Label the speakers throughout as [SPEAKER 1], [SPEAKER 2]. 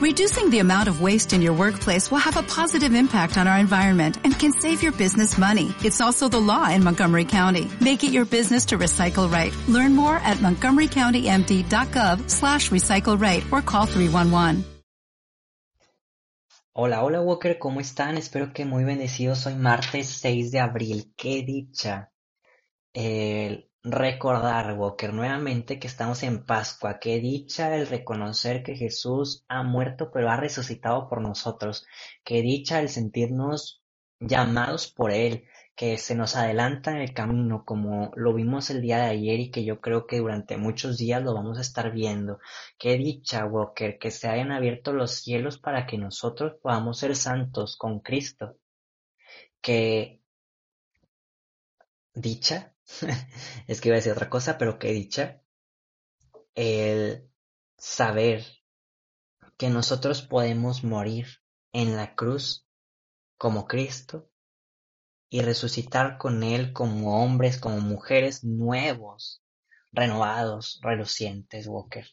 [SPEAKER 1] Reducing the amount of waste in your workplace will have a positive impact on our environment and can save your business money. It's also the law in Montgomery County. Make it your business to recycle right. Learn more at montgomerycountymd.gov slash recycle right or call 311.
[SPEAKER 2] Hola, hola Walker, ¿cómo están? Espero que muy bendecidos. Hoy martes 6 de abril. ¡Qué dicha! El recordar, Walker, nuevamente que estamos en Pascua. Qué dicha el reconocer que Jesús ha muerto pero ha resucitado por nosotros. Qué dicha el sentirnos llamados por Él, que se nos adelanta en el camino como lo vimos el día de ayer y que yo creo que durante muchos días lo vamos a estar viendo. Qué dicha, Walker, que se hayan abierto los cielos para que nosotros podamos ser santos con Cristo. Que dicha, es que iba a decir otra cosa, pero qué dicha, el saber que nosotros podemos morir en la cruz como Cristo y resucitar con Él como hombres, como mujeres nuevos, renovados, relucientes, Walker.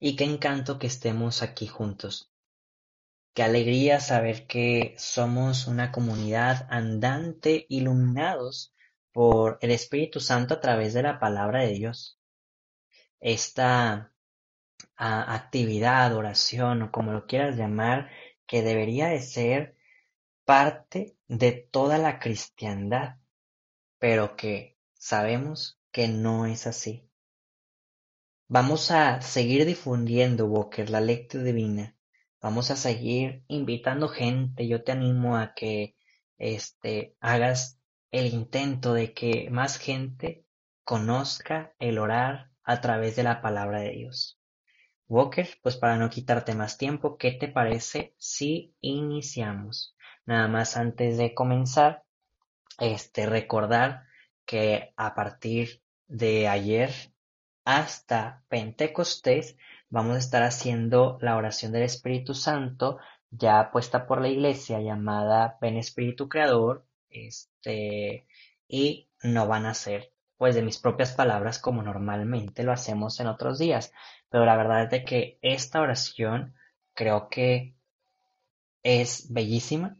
[SPEAKER 2] Y qué encanto que estemos aquí juntos. Qué alegría saber que somos una comunidad andante, iluminados por el Espíritu Santo a través de la palabra de Dios. Esta actividad, oración o como lo quieras llamar, que debería de ser parte de toda la cristiandad, pero que sabemos que no es así. Vamos a seguir difundiendo, Walker, la lectura divina. Vamos a seguir invitando gente. Yo te animo a que este, hagas el intento de que más gente conozca el orar a través de la palabra de Dios. Walker, pues para no quitarte más tiempo, ¿qué te parece si iniciamos? Nada más antes de comenzar, este, recordar que a partir de ayer hasta Pentecostés vamos a estar haciendo la oración del Espíritu Santo ya puesta por la iglesia llamada Ven Espíritu Creador, este, y no van a ser pues de mis propias palabras como normalmente lo hacemos en otros días, pero la verdad es de que esta oración creo que es bellísima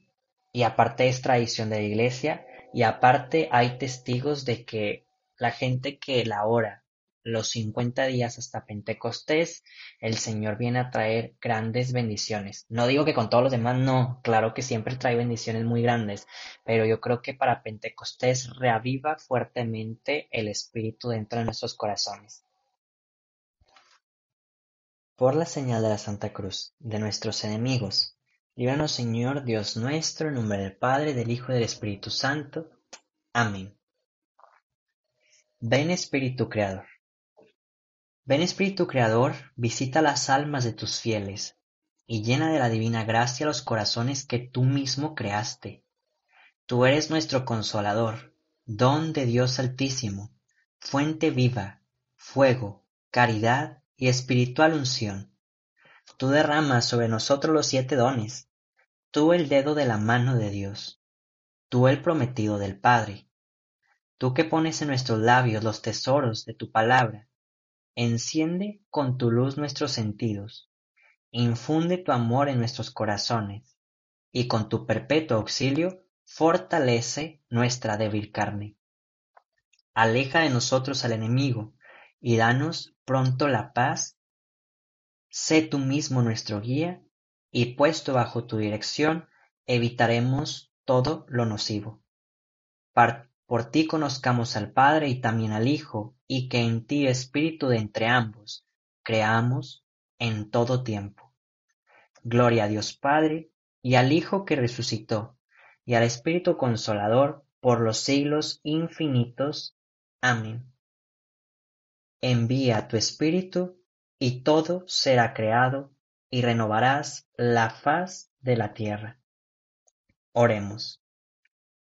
[SPEAKER 2] y aparte es tradición de la iglesia y aparte hay testigos de que la gente que la ora los 50 días hasta Pentecostés, el Señor viene a traer grandes bendiciones. No digo que con todos los demás no, claro que siempre trae bendiciones muy grandes, pero yo creo que para Pentecostés reaviva fuertemente el Espíritu dentro de nuestros corazones. Por la señal de la Santa Cruz, de nuestros enemigos, Líbranos Señor Dios nuestro, en nombre del Padre, del Hijo y del Espíritu Santo. Amén. Ven Espíritu Creador. Ven Espíritu Creador, visita las almas de tus fieles, y llena de la divina gracia los corazones que tú mismo creaste. Tú eres nuestro consolador, don de Dios Altísimo, fuente viva, fuego, caridad y espiritual unción Tú derramas sobre nosotros los siete dones, tú el dedo de la mano de Dios, tú el prometido del Padre, tú que pones en nuestros labios los tesoros de tu palabra, enciende con tu luz nuestros sentidos, infunde tu amor en nuestros corazones, y con tu perpetuo auxilio fortalece nuestra débil carne. Aleja de nosotros al enemigo, y danos pronto la paz Sé tú mismo nuestro guía, y puesto bajo tu dirección, evitaremos todo lo nocivo. Por ti conozcamos al Padre y también al Hijo, y que en ti, Espíritu de entre ambos, creamos en todo tiempo. Gloria a Dios Padre, y al Hijo que resucitó, y al Espíritu Consolador, por los siglos infinitos. Amén. Envía tu Espíritu, y todo será creado, y renovarás la faz de la tierra. Oremos.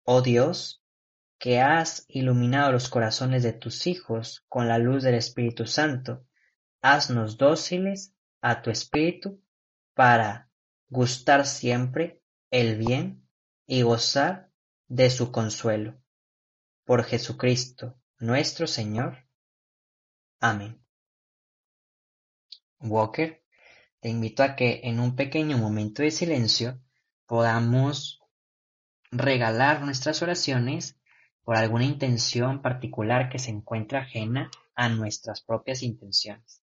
[SPEAKER 2] Oh Dios, que has iluminado los corazones de tus hijos con la luz del Espíritu Santo, haznos dóciles a tu Espíritu para gustar siempre el bien y gozar de su consuelo. Por Jesucristo nuestro Señor. Amén. Walker, te invito a que en un pequeño momento de silencio podamos regalar nuestras oraciones por alguna intención particular que se encuentre ajena a nuestras propias intenciones.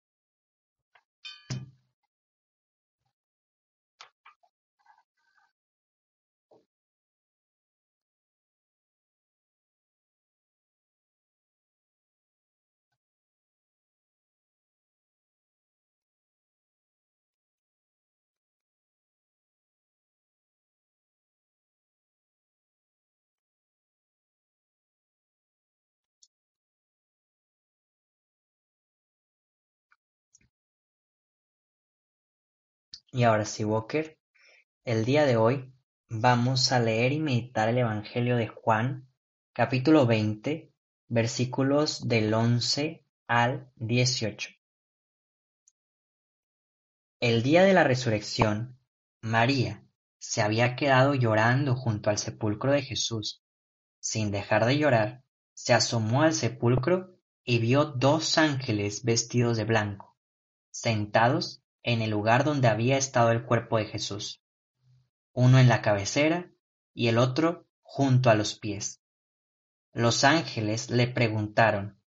[SPEAKER 2] Y ahora sí, Walker, el día de hoy vamos a leer y meditar el Evangelio de Juan, capítulo 20, versículos del 11 al 18. El día de la resurrección, María se había quedado llorando junto al sepulcro de Jesús. Sin dejar de llorar, se asomó al sepulcro y vio dos ángeles vestidos de blanco, sentados en el lugar donde había estado el cuerpo de Jesús, uno en la cabecera y el otro junto a los pies. Los ángeles le preguntaron,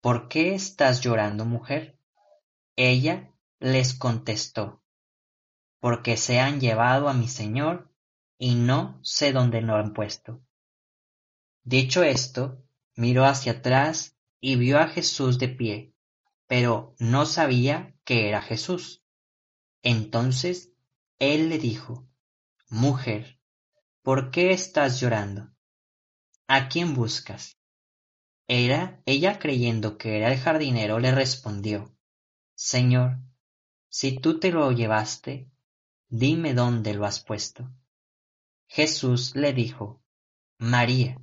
[SPEAKER 2] ¿Por qué estás llorando, mujer? Ella les contestó, porque se han llevado a mi Señor y no sé dónde lo han puesto. Dicho esto, miró hacia atrás y vio a Jesús de pie, pero no sabía que era Jesús. Entonces él le dijo, Mujer, ¿por qué estás llorando? ¿A quién buscas? Era ella creyendo que era el jardinero le respondió, Señor, si tú te lo llevaste, dime dónde lo has puesto. Jesús le dijo, María.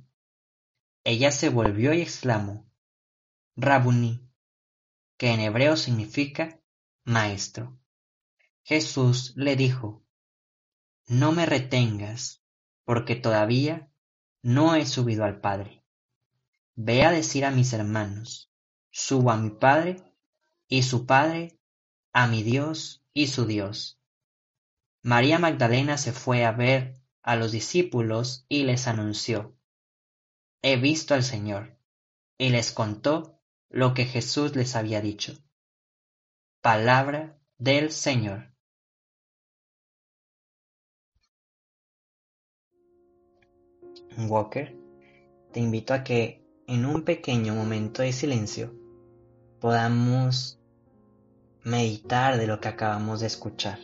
[SPEAKER 2] Ella se volvió y exclamó, Rabuní, que en hebreo significa maestro. Jesús le dijo, No me retengas, porque todavía no he subido al Padre. Ve a decir a mis hermanos, subo a mi Padre y su Padre, a mi Dios y su Dios. María Magdalena se fue a ver a los discípulos y les anunció, He visto al Señor, y les contó lo que Jesús les había dicho. Palabra del Señor. Walker, te invito a que en un pequeño momento de silencio podamos meditar de lo que acabamos de escuchar.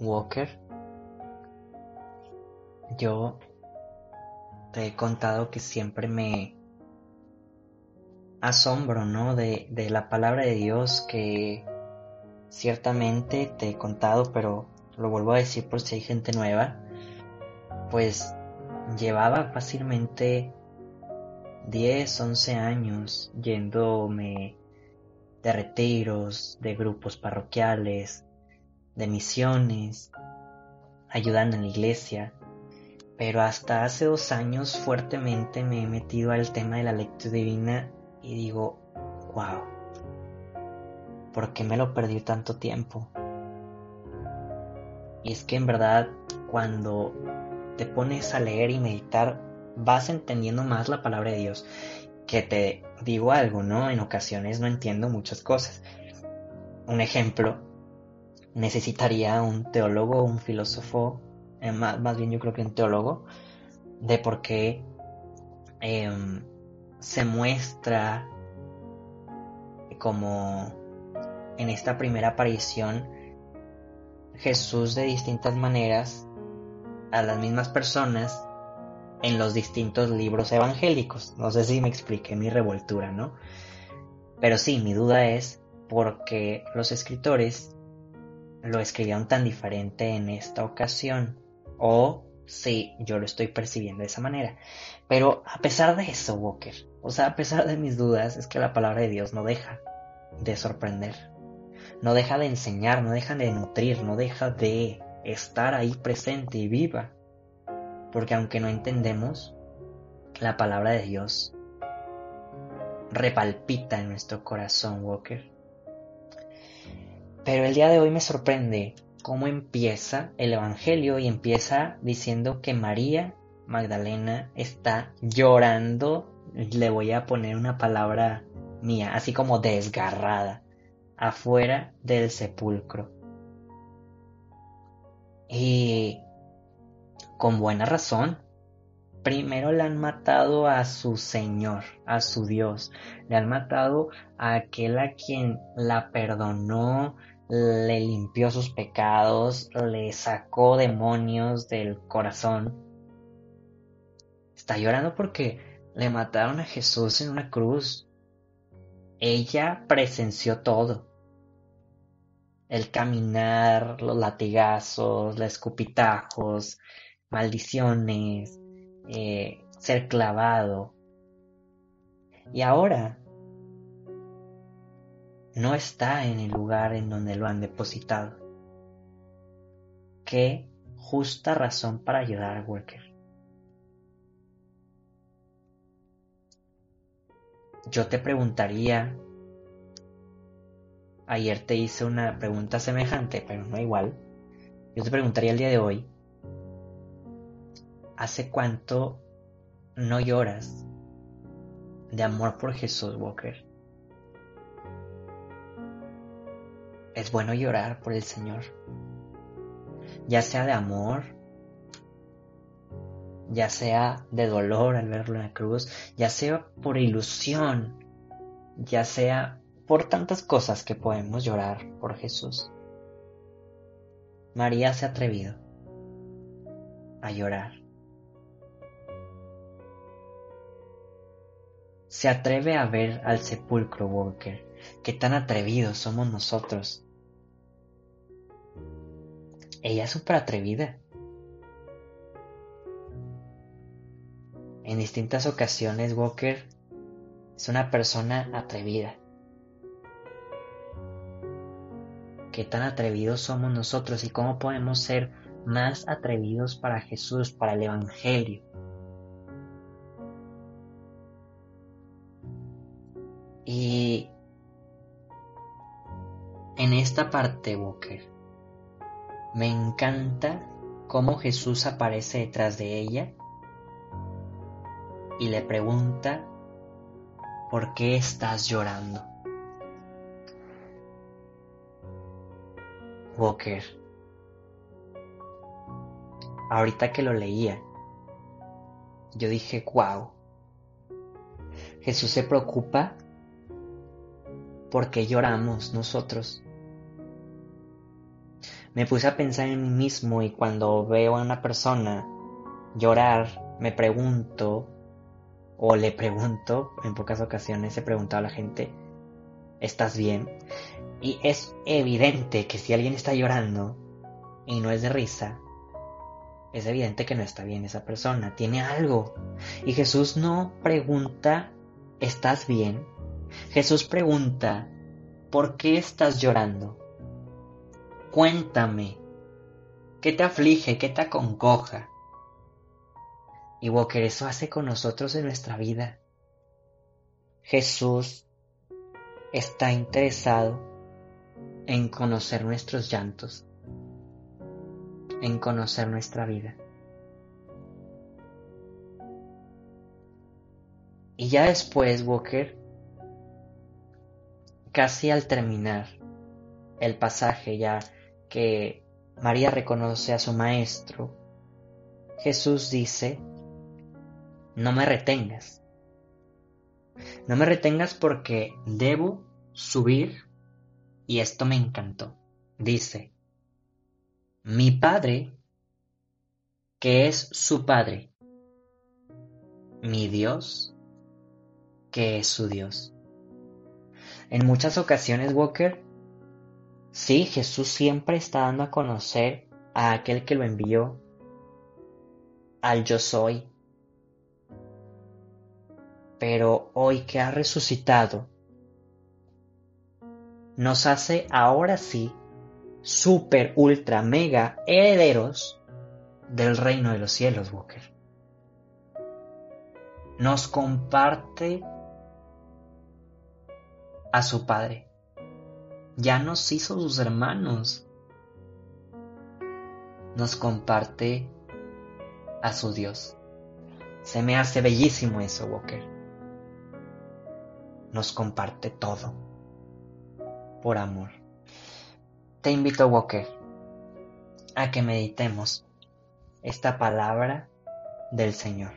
[SPEAKER 2] Walker, yo te he contado que siempre me asombro, ¿no? De, de la palabra de Dios que ciertamente te he contado, pero lo vuelvo a decir por si hay gente nueva, pues llevaba fácilmente 10, 11 años yéndome de retiros, de grupos parroquiales, de misiones, ayudando en la iglesia, pero hasta hace dos años fuertemente me he metido al tema de la lectura divina y digo, wow, ¿por qué me lo perdí tanto tiempo? Y es que en verdad cuando te pones a leer y meditar vas entendiendo más la palabra de Dios. Que te digo algo, ¿no? En ocasiones no entiendo muchas cosas. Un ejemplo, necesitaría un teólogo, un filósofo, eh, más, bien yo creo que un teólogo, de por qué em, se muestra como en esta primera aparición Jesús de distintas maneras a las mismas personas en los distintos libros evangélicos. No sé si me expliqué mi revoltura, ¿no? Pero sí, mi duda es por qué los escritores lo escribieron tan diferente en esta ocasión. O si yo lo estoy percibiendo de esa manera. Pero a pesar de eso, Walker, o sea, a pesar de mis dudas, es que la palabra de Dios no deja de sorprender. No deja de enseñar, no deja de nutrir, no deja de estar ahí presente y viva. Porque aunque no entendemos, la palabra de Dios repalpita en nuestro corazón, Walker. Pero el día de hoy me sorprende cómo empieza el Evangelio y empieza diciendo que María Magdalena está llorando, le voy a poner una palabra mía, así como desgarrada, afuera del sepulcro. Y con buena razón. Primero le han matado a su Señor, a su Dios. Le han matado a aquel a quien la perdonó, le limpió sus pecados, le sacó demonios del corazón. Está llorando porque le mataron a Jesús en una cruz. Ella presenció todo el caminar, los latigazos, los escupitajos, maldiciones, eh, ser clavado. Y ahora no está en el lugar en donde lo han depositado. Qué justa razón para ayudar a Walker. Yo te preguntaría Ayer te hice una pregunta semejante, pero no igual. Yo te preguntaría el día de hoy, ¿hace cuánto no lloras de amor por Jesús Walker? Es bueno llorar por el Señor, ya sea de amor, ya sea de dolor al verlo en la cruz, ya sea por ilusión, ya sea por tantas cosas que podemos llorar por Jesús. María se ha atrevido a llorar. Se atreve a ver al sepulcro, Walker. Qué tan atrevidos somos nosotros. Ella es súper atrevida. En distintas ocasiones, Walker es una persona atrevida. qué tan atrevidos somos nosotros y cómo podemos ser más atrevidos para Jesús, para el Evangelio. Y en esta parte, Walker, me encanta cómo Jesús aparece detrás de ella y le pregunta, ¿por qué estás llorando? Walker. Ahorita que lo leía, yo dije, wow, Jesús se preocupa porque lloramos nosotros. Me puse a pensar en mí mismo y cuando veo a una persona llorar, me pregunto, o le pregunto, en pocas ocasiones he preguntado a la gente, ¿estás bien? Y es evidente que si alguien está llorando y no es de risa, es evidente que no está bien esa persona, tiene algo. Y Jesús no pregunta, ¿estás bien? Jesús pregunta, ¿por qué estás llorando? Cuéntame, ¿qué te aflige, qué te aconcoja? Y Walker, eso hace con nosotros en nuestra vida. Jesús está interesado en conocer nuestros llantos, en conocer nuestra vida. Y ya después, Walker, casi al terminar el pasaje, ya que María reconoce a su maestro, Jesús dice, no me retengas. No me retengas porque debo subir y esto me encantó. Dice, mi Padre, que es su Padre, mi Dios, que es su Dios. En muchas ocasiones, Walker, sí, Jesús siempre está dando a conocer a aquel que lo envió, al yo soy. Pero hoy que ha resucitado, nos hace ahora sí super, ultra, mega herederos del reino de los cielos, Walker. Nos comparte a su Padre. Ya nos hizo sus hermanos. Nos comparte a su Dios. Se me hace bellísimo eso, Walker. Nos comparte todo. Por amor. Te invito, Walker, a que meditemos esta palabra del Señor.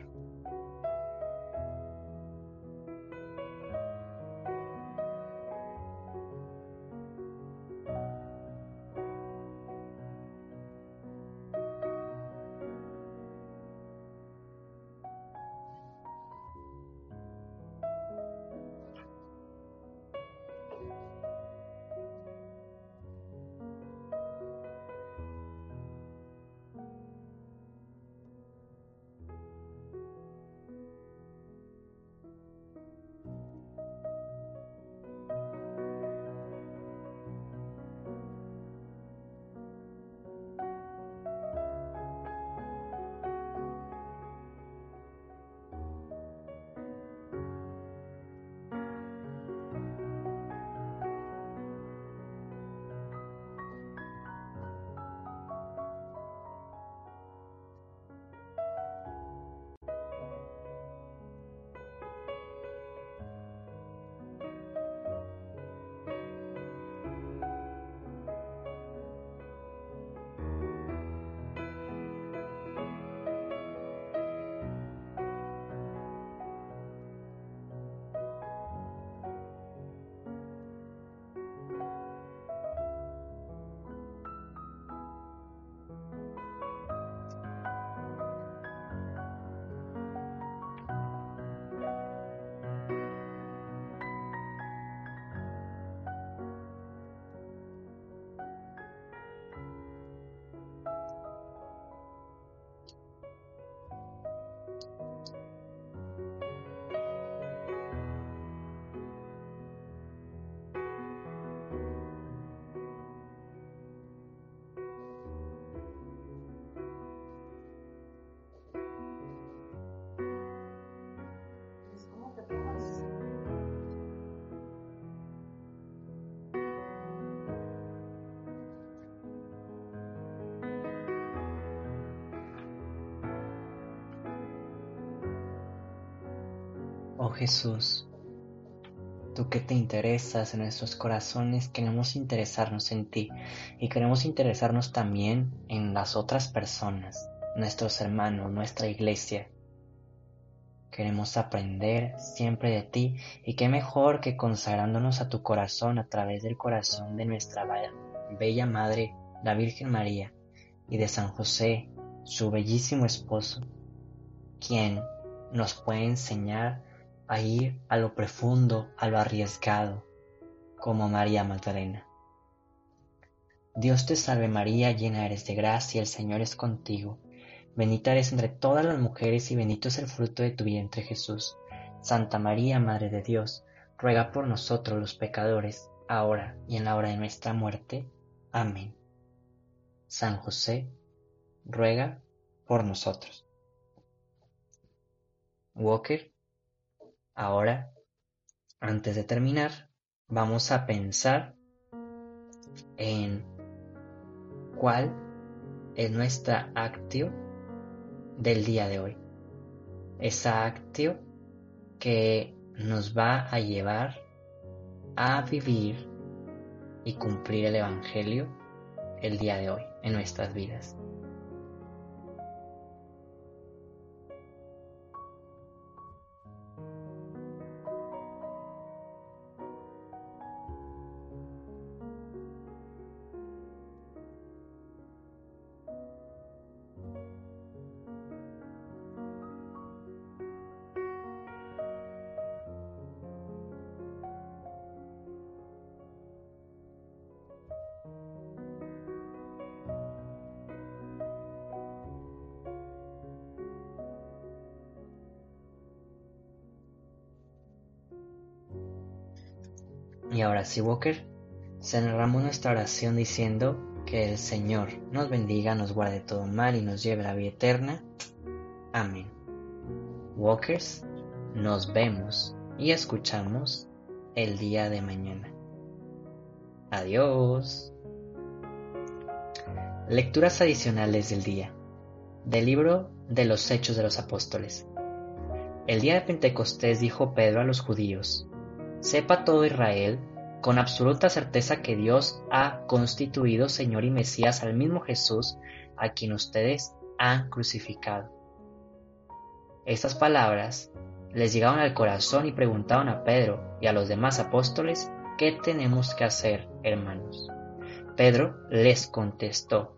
[SPEAKER 2] Oh Jesús, tú que te interesas en nuestros corazones, queremos interesarnos en ti y queremos interesarnos también en las otras personas, nuestros hermanos, nuestra iglesia. Queremos aprender siempre de ti y qué mejor que consagrándonos a tu corazón a través del corazón de nuestra bella Madre, la Virgen María, y de San José, su bellísimo esposo, quien nos puede enseñar a ir a lo profundo, a lo arriesgado, como María Magdalena. Dios te salve María, llena eres de gracia, el Señor es contigo. Bendita eres entre todas las mujeres y bendito es el fruto de tu vientre Jesús. Santa María, Madre de Dios, ruega por nosotros los pecadores, ahora y en la hora de nuestra muerte. Amén. San José, ruega por nosotros. Walker Ahora, antes de terminar, vamos a pensar en cuál es nuestra actio del día de hoy. Esa actio que nos va a llevar a vivir y cumplir el Evangelio el día de hoy en nuestras vidas. Y ahora sí, Walker, cerramos nuestra oración diciendo que el Señor nos bendiga, nos guarde todo mal y nos lleve a la vida eterna. Amén. Walkers, nos vemos y escuchamos el día de mañana. Adiós. Lecturas adicionales del día. Del libro de los Hechos de los Apóstoles. El día de Pentecostés dijo Pedro a los judíos, Sepa todo Israel con absoluta certeza que Dios ha constituido Señor y Mesías al mismo Jesús a quien ustedes han crucificado. Estas palabras les llegaron al corazón y preguntaron a Pedro y a los demás apóstoles, ¿qué tenemos que hacer, hermanos? Pedro les contestó,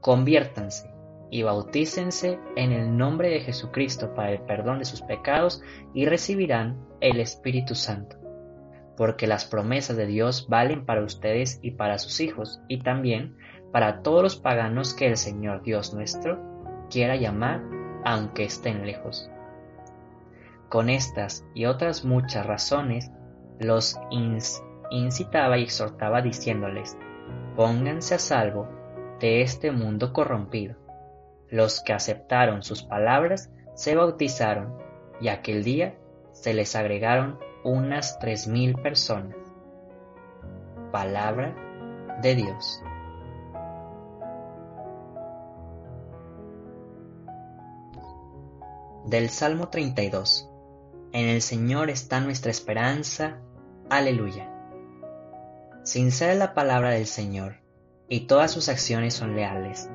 [SPEAKER 2] conviértanse y bautícense en el nombre de Jesucristo para el perdón de sus pecados y recibirán el Espíritu Santo porque las promesas de Dios valen para ustedes y para sus hijos, y también para todos los paganos que el Señor Dios nuestro quiera llamar, aunque estén lejos. Con estas y otras muchas razones, los incitaba y exhortaba diciéndoles, pónganse a salvo de este mundo corrompido. Los que aceptaron sus palabras se bautizaron, y aquel día se les agregaron unas tres mil personas. Palabra de Dios. Del Salmo 32. En el Señor está nuestra esperanza. Aleluya. Sincera es la palabra del Señor, y todas sus acciones son leales.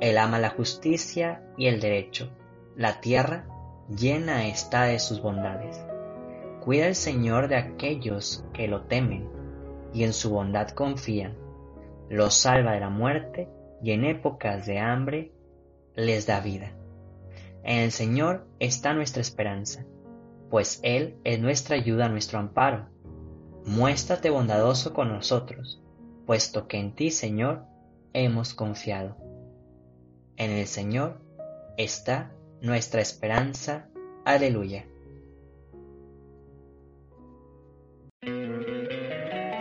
[SPEAKER 2] Él ama la justicia y el derecho. La tierra llena está de sus bondades. Cuida el Señor de aquellos que lo temen y en su bondad confían. Los salva de la muerte y en épocas de hambre les da vida. En el Señor está nuestra esperanza, pues Él es nuestra ayuda, nuestro amparo. Muéstrate bondadoso con nosotros, puesto que en ti, Señor, hemos confiado. En el Señor está nuestra esperanza. Aleluya.